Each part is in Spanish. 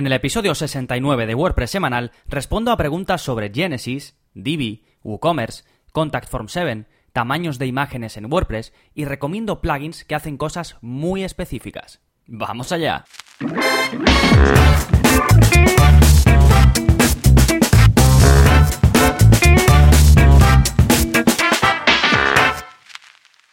En el episodio 69 de WordPress semanal respondo a preguntas sobre Genesis, Divi, WooCommerce, Contact Form 7, tamaños de imágenes en WordPress y recomiendo plugins que hacen cosas muy específicas. ¡Vamos allá!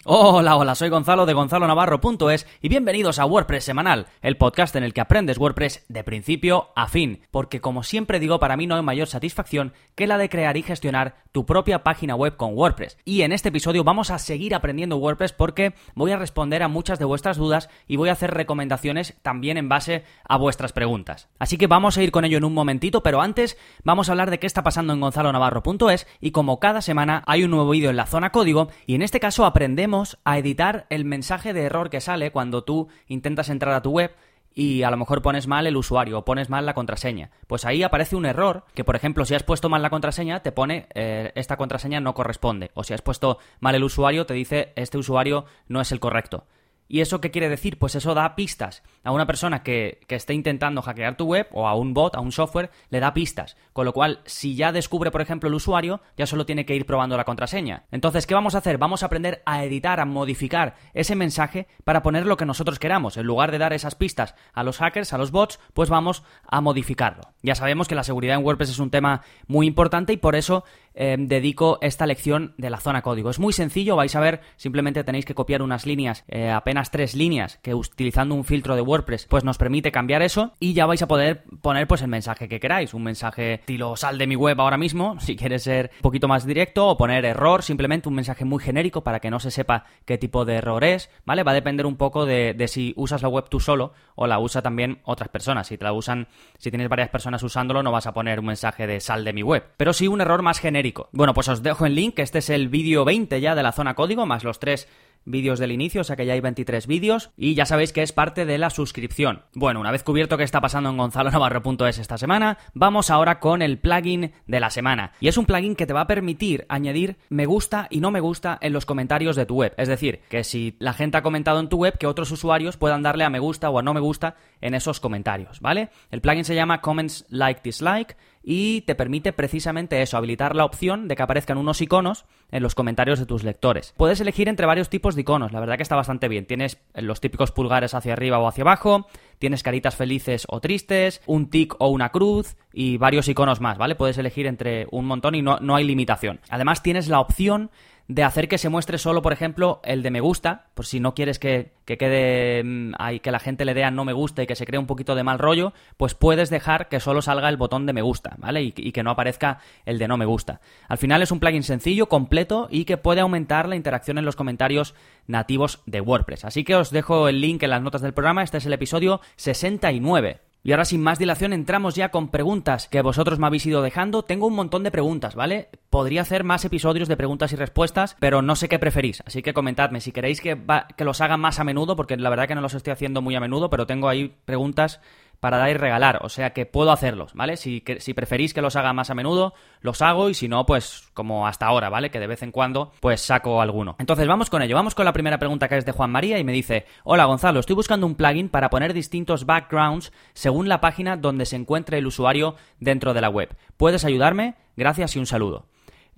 Hola, hola, soy Gonzalo de gonzalonavarro.es y bienvenidos a WordPress Semanal, el podcast en el que aprendes WordPress de principio a fin, porque como siempre digo, para mí no hay mayor satisfacción que la de crear y gestionar tu propia página web con WordPress. Y en este episodio vamos a seguir aprendiendo WordPress porque voy a responder a muchas de vuestras dudas y voy a hacer recomendaciones también en base a vuestras preguntas. Así que vamos a ir con ello en un momentito, pero antes vamos a hablar de qué está pasando en gonzalonavarro.es y como cada semana hay un nuevo vídeo en la zona código y en este caso aprendemos a editar el mensaje de error que sale cuando tú intentas entrar a tu web y a lo mejor pones mal el usuario o pones mal la contraseña. Pues ahí aparece un error que, por ejemplo, si has puesto mal la contraseña, te pone eh, esta contraseña no corresponde. O si has puesto mal el usuario, te dice este usuario no es el correcto. ¿Y eso qué quiere decir? Pues eso da pistas. A una persona que, que, esté intentando hackear tu web o a un bot, a un software, le da pistas. Con lo cual, si ya descubre, por ejemplo, el usuario, ya solo tiene que ir probando la contraseña. Entonces, ¿qué vamos a hacer? Vamos a aprender a editar, a modificar ese mensaje para poner lo que nosotros queramos. En lugar de dar esas pistas a los hackers, a los bots, pues vamos a modificarlo. Ya sabemos que la seguridad en WordPress es un tema muy importante y por eso eh, dedico esta lección de la zona código. Es muy sencillo, vais a ver, simplemente tenéis que copiar unas líneas, eh, apenas tres líneas, que utilizando un filtro de WordPress, pues nos permite cambiar eso y ya vais a poder poner pues el mensaje que queráis, un mensaje estilo sal de mi web ahora mismo, si quieres ser un poquito más directo, o poner error, simplemente un mensaje muy genérico para que no se sepa qué tipo de error es, ¿vale? Va a depender un poco de, de si usas la web tú solo o la usa también otras personas. Si te la usan, si tienes varias personas usándolo, no vas a poner un mensaje de sal de mi web, pero sí un error más genérico bueno, pues os dejo el link, este es el vídeo 20 ya de la zona código, más los tres vídeos del inicio, o sea que ya hay 23 vídeos y ya sabéis que es parte de la suscripción. Bueno, una vez cubierto qué está pasando en gonzalonavarro.es esta semana, vamos ahora con el plugin de la semana. Y es un plugin que te va a permitir añadir me gusta y no me gusta en los comentarios de tu web. Es decir, que si la gente ha comentado en tu web, que otros usuarios puedan darle a me gusta o a no me gusta en esos comentarios, ¿vale? El plugin se llama Comments Like Dislike y te permite precisamente eso, habilitar la opción de que aparezcan unos iconos en los comentarios de tus lectores. Puedes elegir entre varios tipos de iconos, la verdad que está bastante bien. Tienes los típicos pulgares hacia arriba o hacia abajo, tienes caritas felices o tristes, un tic o una cruz y varios iconos más, ¿vale? Puedes elegir entre un montón y no, no hay limitación. Además tienes la opción de hacer que se muestre solo, por ejemplo, el de me gusta, por si no quieres que, quede mm, ahí, que la gente le dé a no me gusta y que se cree un poquito de mal rollo, pues puedes dejar que solo salga el botón de me gusta, ¿vale? Y, y, que no aparezca el de no me gusta. Al final es un plugin sencillo, completo y que puede aumentar la interacción en los comentarios nativos de WordPress. Así que os dejo el link en las notas del programa, este es el episodio 69. Y ahora sin más dilación entramos ya con preguntas que vosotros me habéis ido dejando. Tengo un montón de preguntas, ¿vale? Podría hacer más episodios de preguntas y respuestas, pero no sé qué preferís. Así que comentadme si queréis que, que los haga más a menudo, porque la verdad que no los estoy haciendo muy a menudo, pero tengo ahí preguntas para dar y regalar, o sea que puedo hacerlos, ¿vale? Si, que, si preferís que los haga más a menudo, los hago y si no, pues como hasta ahora, ¿vale? Que de vez en cuando, pues saco alguno. Entonces vamos con ello, vamos con la primera pregunta que es de Juan María y me dice, hola Gonzalo, estoy buscando un plugin para poner distintos backgrounds según la página donde se encuentre el usuario dentro de la web. ¿Puedes ayudarme? Gracias y un saludo.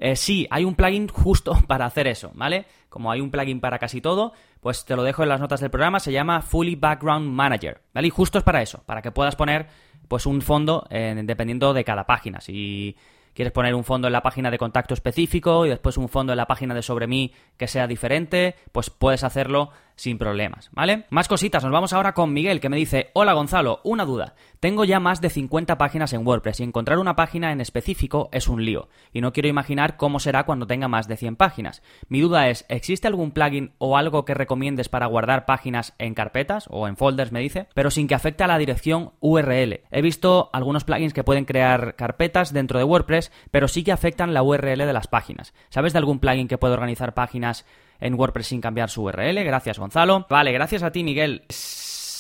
Eh, sí, hay un plugin justo para hacer eso, ¿vale? Como hay un plugin para casi todo, pues te lo dejo en las notas del programa, se llama Fully Background Manager, ¿vale? Y justo es para eso, para que puedas poner pues un fondo eh, dependiendo de cada página. Si quieres poner un fondo en la página de contacto específico y después un fondo en la página de sobre mí que sea diferente, pues puedes hacerlo sin problemas, ¿vale? Más cositas, nos vamos ahora con Miguel que me dice, hola Gonzalo, una duda. Tengo ya más de 50 páginas en WordPress y encontrar una página en específico es un lío y no quiero imaginar cómo será cuando tenga más de 100 páginas. Mi duda es, ¿existe algún plugin o algo que recomiendes para guardar páginas en carpetas o en folders, me dice, pero sin que afecte a la dirección URL? He visto algunos plugins que pueden crear carpetas dentro de WordPress, pero sí que afectan la URL de las páginas. ¿Sabes de algún plugin que pueda organizar páginas en WordPress sin cambiar su URL. Gracias, Gonzalo. Vale, gracias a ti, Miguel.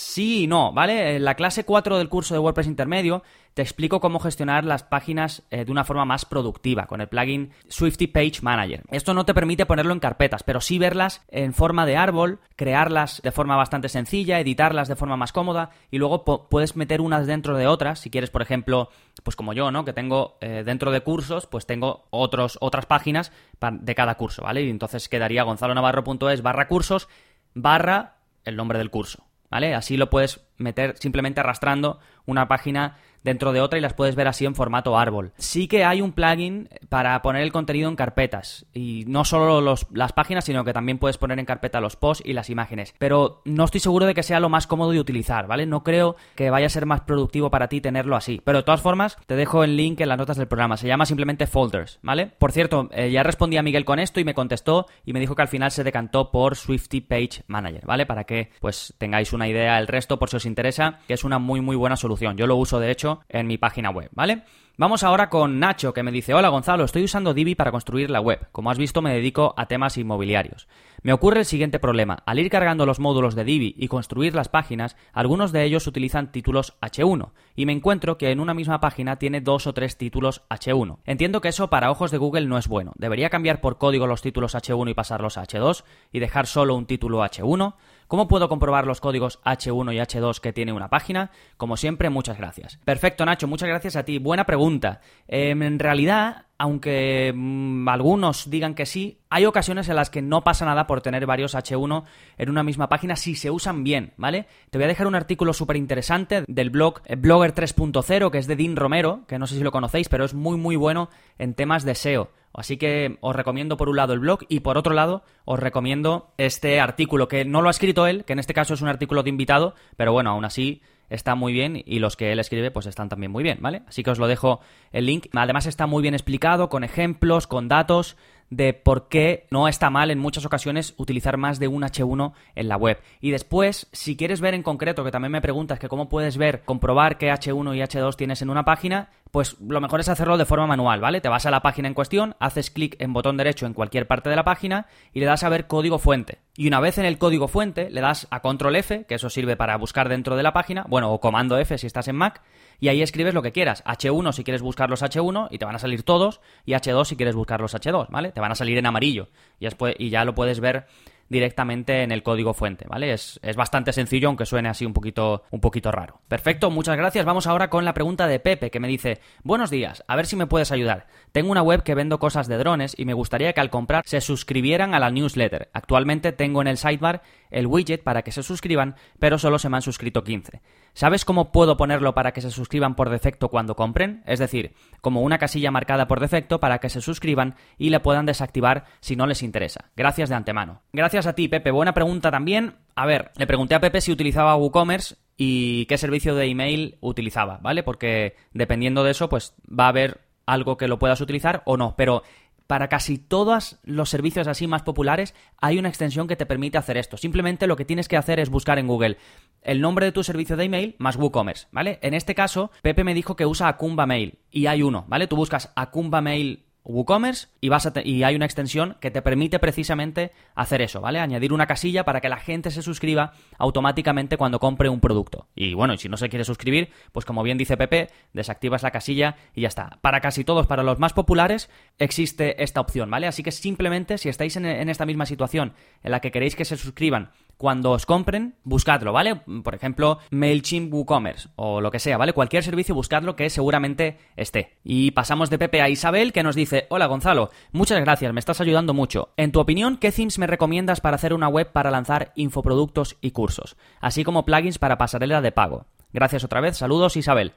Sí y no, ¿vale? En la clase 4 del curso de WordPress intermedio te explico cómo gestionar las páginas eh, de una forma más productiva con el plugin Swifty Page Manager. Esto no te permite ponerlo en carpetas, pero sí verlas en forma de árbol, crearlas de forma bastante sencilla, editarlas de forma más cómoda y luego puedes meter unas dentro de otras. Si quieres, por ejemplo, pues como yo, ¿no? Que tengo eh, dentro de cursos, pues tengo otros, otras páginas de cada curso, ¿vale? Y entonces quedaría gonzalonavarro.es barra cursos barra el nombre del curso, ¿vale? Así lo puedes meter simplemente arrastrando una página dentro de otra y las puedes ver así en formato árbol. Sí que hay un plugin para poner el contenido en carpetas y no solo las páginas, sino que también puedes poner en carpeta los posts y las imágenes. Pero no estoy seguro de que sea lo más cómodo de utilizar, ¿vale? No creo que vaya a ser más productivo para ti tenerlo así. Pero de todas formas, te dejo el link en las notas del programa. Se llama simplemente Folders, ¿vale? Por cierto, eh, ya respondí a Miguel con esto y me contestó y me dijo que al final se decantó por Swifty Page Manager, ¿vale? Para que pues tengáis una idea del resto por si os interesa, que es una muy muy buena solución. Yo lo uso de hecho en mi página web, ¿vale? Vamos ahora con Nacho, que me dice, hola Gonzalo, estoy usando Divi para construir la web. Como has visto, me dedico a temas inmobiliarios. Me ocurre el siguiente problema. Al ir cargando los módulos de Divi y construir las páginas, algunos de ellos utilizan títulos H1, y me encuentro que en una misma página tiene dos o tres títulos H1. Entiendo que eso para ojos de Google no es bueno. ¿Debería cambiar por código los títulos H1 y pasarlos a H2 y dejar solo un título H1? ¿Cómo puedo comprobar los códigos H1 y H2 que tiene una página? Como siempre, muchas gracias. Perfecto, Nacho, muchas gracias a ti. Buena pregunta. Em, en realidad, aunque mm, algunos digan que sí, hay ocasiones en las que no pasa nada por tener varios H1 en una misma página si se usan bien, ¿vale? Te voy a dejar un artículo súper interesante del blog eh, Blogger 3.0, que es de Dean Romero, que no sé si lo conocéis, pero es muy muy bueno en temas de SEO. Así que os recomiendo por un lado el blog y por otro lado os recomiendo este artículo que no lo ha escrito él, que en este caso es un artículo de invitado, pero bueno, aún así está muy bien y los que él escribe pues están también muy bien, ¿vale? Así que os lo dejo el link. Además está muy bien explicado con ejemplos, con datos de por qué no está mal en muchas ocasiones utilizar más de un H1 en la web. Y después, si quieres ver en concreto, que también me preguntas que cómo puedes ver, comprobar qué H1 y H2 tienes en una página, pues lo mejor es hacerlo de forma manual, ¿vale? Te vas a la página en cuestión, haces clic en botón derecho en cualquier parte de la página y le das a ver código fuente. Y una vez en el código fuente, le das a control F, que eso sirve para buscar dentro de la página, bueno, o comando F si estás en Mac, y ahí escribes lo que quieras. H1 si quieres buscar los H1 y te van a salir todos, y H2 si quieres buscar los H2, ¿vale? Te van a salir en amarillo y, y ya lo puedes ver directamente en el código fuente, ¿vale? Es, es, bastante sencillo, aunque suene así un poquito, un poquito raro. Perfecto, muchas gracias. Vamos ahora con la pregunta de Pepe, que me dice, buenos días, a ver si me puedes ayudar. Tengo una web que vendo cosas de drones y me gustaría que al comprar se suscribieran a la newsletter. Actualmente tengo en el sidebar el widget para que se suscriban, pero solo se me han suscrito 15. ¿Sabes cómo puedo ponerlo para que se suscriban por defecto cuando compren? Es decir, como una casilla marcada por defecto para que se suscriban y la puedan desactivar si no les interesa. Gracias de antemano. Gracias a ti, Pepe. Buena pregunta también. A ver, le pregunté a Pepe si utilizaba WooCommerce y qué servicio de email utilizaba, ¿vale? Porque dependiendo de eso, pues va a haber algo que lo puedas utilizar o no. Pero para casi todos los servicios así más populares hay una extensión que te permite hacer esto. Simplemente lo que tienes que hacer es buscar en Google el nombre de tu servicio de email más WooCommerce, ¿vale? En este caso, Pepe me dijo que usa Akumba Mail y hay uno, ¿vale? Tú buscas Akumba Mail WooCommerce y, hay una extensión que te permite precisamente hacer eso, ¿vale? Añadir una casilla para que la gente se suscriba automáticamente cuando compre un producto. Y bueno, y si no se quiere suscribir, pues como bien dice Pepe, desactivas la casilla y ya está. Para casi todos, para los más populares, existe esta opción, ¿vale? Así que simplemente si estáis en esta misma situación en la que queréis que se suscriban cuando os compren, buscadlo, ¿vale? Por ejemplo, MailChimp WooCommerce o lo que sea, ¿vale? Cualquier servicio, buscadlo que seguramente esté. Y pasamos de Pepe a Isabel que nos dice, hola Gonzalo, muchas gracias, me estás ayudando mucho. En tu opinión, ¿qué themes me recomiendas para hacer una web para lanzar infoproductos y cursos? Así como plugins para pasarela de pago. Gracias otra vez, saludos Isabel.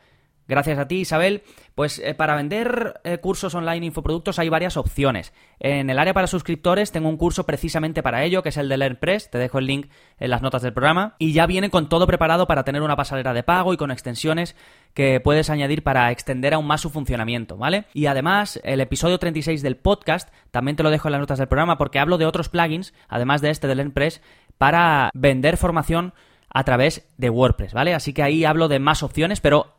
Gracias a ti, Isabel. Pues eh, para vender eh, cursos online infoproductos hay varias opciones. En el área para suscriptores tengo un curso precisamente para ello, que es el de LearnPress. Te dejo el link en las notas del programa. Y ya viene con todo preparado para tener una pasarela de pago y con extensiones que puedes añadir para extender aún más su funcionamiento, ¿vale? Y además, el episodio 36 del podcast también te lo dejo en las notas del programa porque hablo de otros plugins, además de este de LearnPress, para vender formación a través de WordPress, ¿vale? Así que ahí hablo de más opciones, pero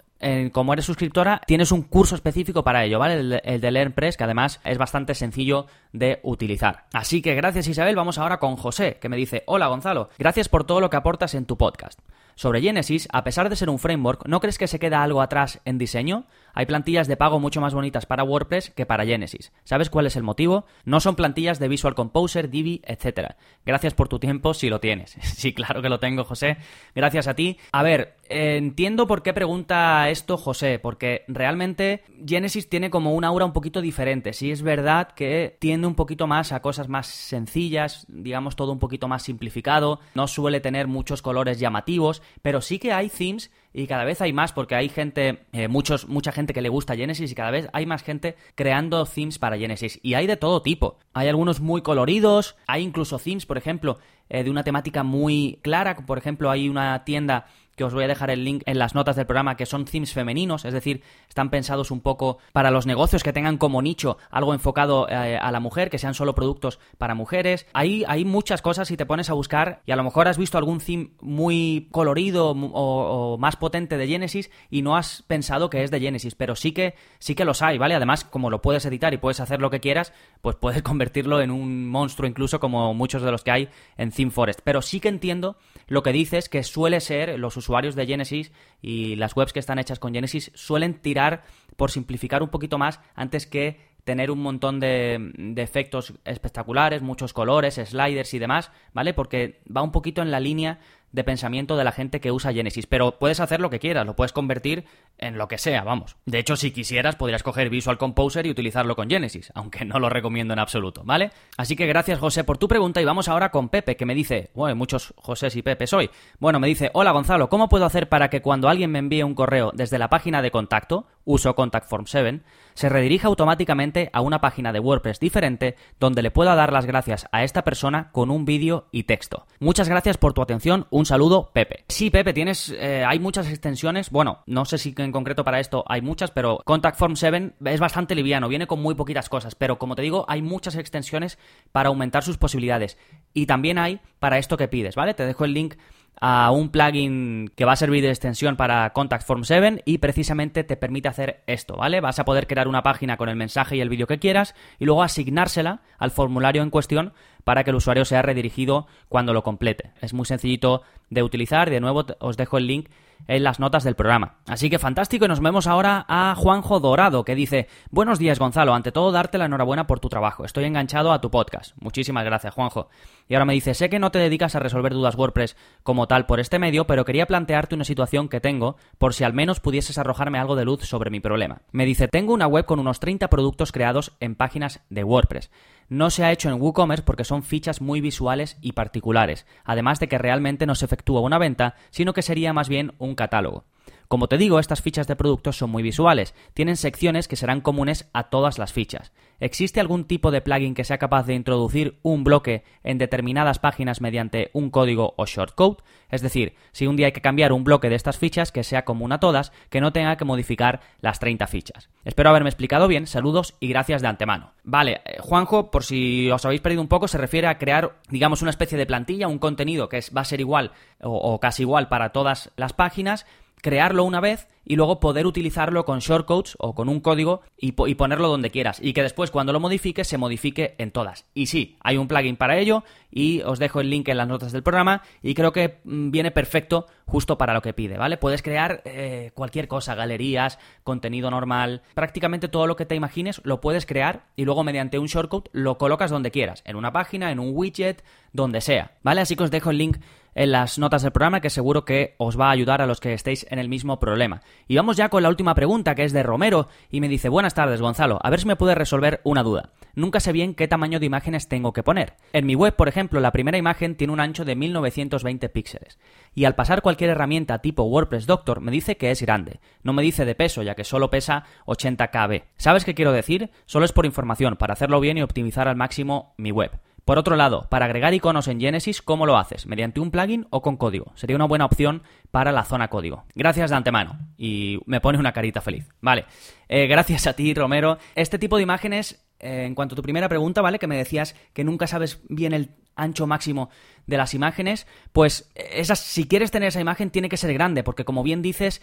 como eres suscriptora, tienes un curso específico para ello, ¿vale? El, el de LearnPress, que además es bastante sencillo de utilizar. Así que gracias Isabel, vamos ahora con José, que me dice, hola Gonzalo, gracias por todo lo que aportas en tu podcast. Sobre Genesis, a pesar de ser un framework, ¿no crees que se queda algo atrás en diseño? Hay plantillas de pago mucho más bonitas para WordPress que para Genesis. ¿Sabes cuál es el motivo? No son plantillas de Visual Composer, Divi, etc. Gracias por tu tiempo si lo tienes. sí, claro que lo tengo, José. Gracias a ti. A ver, entiendo por qué pregunta esto José, porque realmente Genesis tiene como un aura un poquito diferente. Sí es verdad que tiende un poquito más a cosas más sencillas, digamos todo un poquito más simplificado, no suele tener muchos colores llamativos, pero sí que hay themes y cada vez hay más porque hay gente, eh, muchos, mucha gente que le gusta Genesis y cada vez hay más gente creando themes para Genesis. Y hay de todo tipo. Hay algunos muy coloridos, hay incluso themes, por ejemplo, eh, de una temática muy clara. Por ejemplo, hay una tienda que os voy a dejar el link en las notas del programa, que son themes femeninos, es decir, están pensados un poco para los negocios que tengan como nicho algo enfocado eh, a la mujer, que sean solo productos para mujeres. Hay, hay muchas cosas si te pones a buscar y a lo mejor has visto algún theme muy colorido o, más potente de Genesis y no has pensado que es de Genesis, pero sí que, sí que los hay, ¿vale? Además, como lo puedes editar y puedes hacer lo que quieras, pues puedes convertirlo en un monstruo incluso como muchos de los que hay en ThemeForest. Pero sí que entiendo lo que dices, que suele ser los usuarios de Genesis y las webs que están hechas con Genesis suelen tirar por simplificar un poquito más antes que tener un montón de, de, efectos espectaculares, muchos colores, sliders y demás, ¿vale? Porque va un poquito en la línea de pensamiento de la gente que usa Genesis, pero puedes hacer lo que quieras, lo puedes convertir en lo que sea, vamos. De hecho, si quisieras, podrías coger Visual Composer y utilizarlo con Genesis, aunque no lo recomiendo en absoluto, ¿vale? Así que gracias, José, por tu pregunta y vamos ahora con Pepe, que me dice, bueno, muchos José y Pepe soy. Bueno, me dice, hola Gonzalo, ¿cómo puedo hacer para que cuando alguien me envíe un correo desde la página de contacto, uso Contact Form 7, se redirija automáticamente a una página de WordPress diferente donde le pueda dar las gracias a esta persona con un vídeo y texto? Muchas gracias por tu atención, un saludo, Pepe. Sí, Pepe, tienes, eh, hay muchas extensiones, bueno, no sé si en concreto para esto hay muchas, pero Contact Form 7 es bastante liviano, viene con muy poquitas cosas, pero como te digo, hay muchas extensiones para aumentar sus posibilidades. Y también hay para esto que pides, ¿vale? Te dejo el link a un plugin que va a servir de extensión para Contact Form 7 y precisamente te permite hacer esto, ¿vale? Vas a poder crear una página con el mensaje y el vídeo que quieras y luego asignársela al formulario en cuestión para que el usuario sea redirigido cuando lo complete. Es muy sencillito de utilizar, de nuevo os dejo el link en las notas del programa. Así que fantástico y nos vemos ahora a Juanjo Dorado que dice, buenos días Gonzalo, ante todo darte la enhorabuena por tu trabajo, estoy enganchado a tu podcast. Muchísimas gracias Juanjo. Y ahora me dice, sé que no te dedicas a resolver dudas WordPress como tal por este medio, pero quería plantearte una situación que tengo por si al menos pudieses arrojarme algo de luz sobre mi problema. Me dice, tengo una web con unos 30 productos creados en páginas de WordPress no se ha hecho en WooCommerce porque son fichas muy visuales y particulares, además de que realmente no se efectúa una venta, sino que sería más bien un catálogo. Como te digo, estas fichas de productos son muy visuales, tienen secciones que serán comunes a todas las fichas. ¿Existe algún tipo de plugin que sea capaz de introducir un bloque en determinadas páginas mediante un código o shortcode? Es decir, si un día hay que cambiar un bloque de estas fichas que sea común a todas, que no tenga que modificar las 30 fichas. Espero haberme explicado bien, saludos y gracias de antemano. Vale, eh, Juanjo, por si os habéis perdido un poco, se refiere a crear, digamos, una especie de plantilla, un contenido que va a ser igual o, o casi igual para todas las páginas, crearlo una vez y luego poder utilizarlo con shortcodes o con un código y, ponerlo donde quieras. Y que después cuando lo modifiques se modifique en todas. Y sí, hay un plugin para ello y os dejo el link en las notas del programa y creo que mm, viene perfecto justo para lo que pide, ¿vale? Puedes crear eh, cualquier cosa, galerías, contenido normal, prácticamente todo lo que te imagines lo puedes crear y luego mediante un shortcode lo colocas donde quieras, en una página, en un widget, donde sea, ¿vale? Así que os dejo el link en las notas del programa que seguro que os va a ayudar a los que estéis en el mismo problema. Y vamos ya con la última pregunta que es de Romero y me dice buenas tardes Gonzalo, a ver si me puedes resolver una duda. Nunca sé bien qué tamaño de imágenes tengo que poner. En mi web, por ejemplo, la primera imagen tiene un ancho de 1920 píxeles y al pasar cualquier herramienta tipo WordPress Doctor me dice que es grande. No me dice de peso ya que solo pesa 80 kb. ¿Sabes qué quiero decir? Solo es por información, para hacerlo bien y optimizar al máximo mi web. Por otro lado, para agregar iconos en Genesis, ¿cómo lo haces? ¿Mediante un plugin o con código? Sería una buena opción para la zona código. Gracias de antemano. Y me pone una carita feliz. Vale. Eh, gracias a ti, Romero. Este tipo de imágenes, eh, en cuanto a tu primera pregunta, ¿vale? Que me decías que nunca sabes bien el ancho máximo de las imágenes, pues esas, si quieres tener esa imagen tiene que ser grande, porque como bien dices,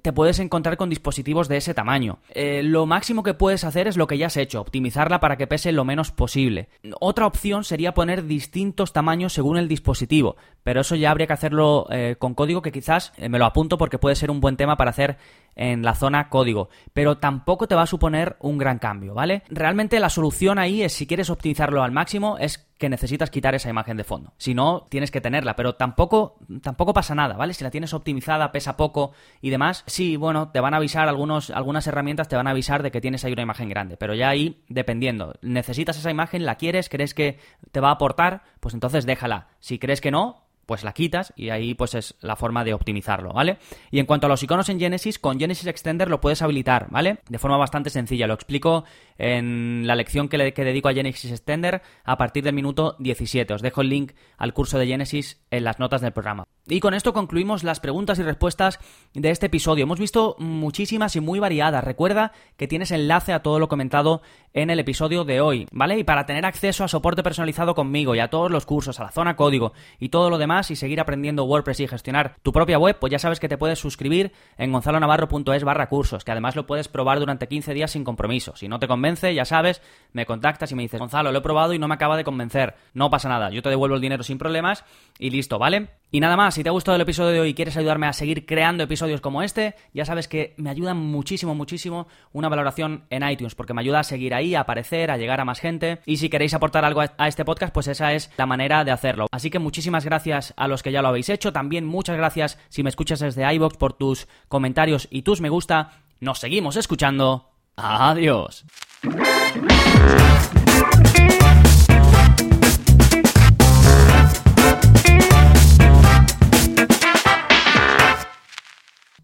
te puedes encontrar con dispositivos de ese tamaño. Eh, lo máximo que puedes hacer es lo que ya has hecho, optimizarla para que pese lo menos posible. Otra opción sería poner distintos tamaños según el dispositivo, pero eso ya habría que hacerlo eh, con código que quizás eh, me lo apunto porque puede ser un buen tema para hacer en la zona código, pero tampoco te va a suponer un gran cambio, ¿vale? Realmente la solución ahí es si quieres optimizarlo al máximo es que necesitas quitar esa imagen de fondo. Si no, tienes que tenerla, pero tampoco tampoco pasa nada, ¿vale? Si la tienes optimizada, pesa poco y demás, sí, bueno, te van a avisar algunos algunas herramientas te van a avisar de que tienes ahí una imagen grande, pero ya ahí dependiendo, necesitas esa imagen, la quieres, crees que te va a aportar, pues entonces déjala. Si crees que no, pues la quitas y ahí pues es la forma de optimizarlo, ¿vale? Y en cuanto a los iconos en Genesis, con Genesis Extender lo puedes habilitar, ¿vale? De forma bastante sencilla, lo explico en la lección que, le, que dedico a Genesis Extender a partir del minuto 17. Os dejo el link al curso de Genesis en las notas del programa. Y con esto concluimos las preguntas y respuestas de este episodio. Hemos visto muchísimas y muy variadas. Recuerda que tienes enlace a todo lo comentado en el episodio de hoy, ¿vale? Y para tener acceso a soporte personalizado conmigo y a todos los cursos, a la zona código y todo lo demás y seguir aprendiendo WordPress y gestionar tu propia web, pues ya sabes que te puedes suscribir en gonzalonavarro.es barra cursos, que además lo puedes probar durante 15 días sin compromiso. Si no te convence, ya sabes, me contactas y me dices, Gonzalo, lo he probado y no me acaba de convencer. No pasa nada, yo te devuelvo el dinero sin problemas y listo, ¿vale? Y nada más, si te ha gustado el episodio de hoy y quieres ayudarme a seguir creando episodios como este, ya sabes que me ayuda muchísimo, muchísimo una valoración en iTunes, porque me ayuda a seguir ahí, a aparecer, a llegar a más gente. Y si queréis aportar algo a este podcast, pues esa es la manera de hacerlo. Así que muchísimas gracias a los que ya lo habéis hecho. También muchas gracias si me escuchas desde iBox por tus comentarios y tus me gusta. Nos seguimos escuchando. Adiós. Thank you.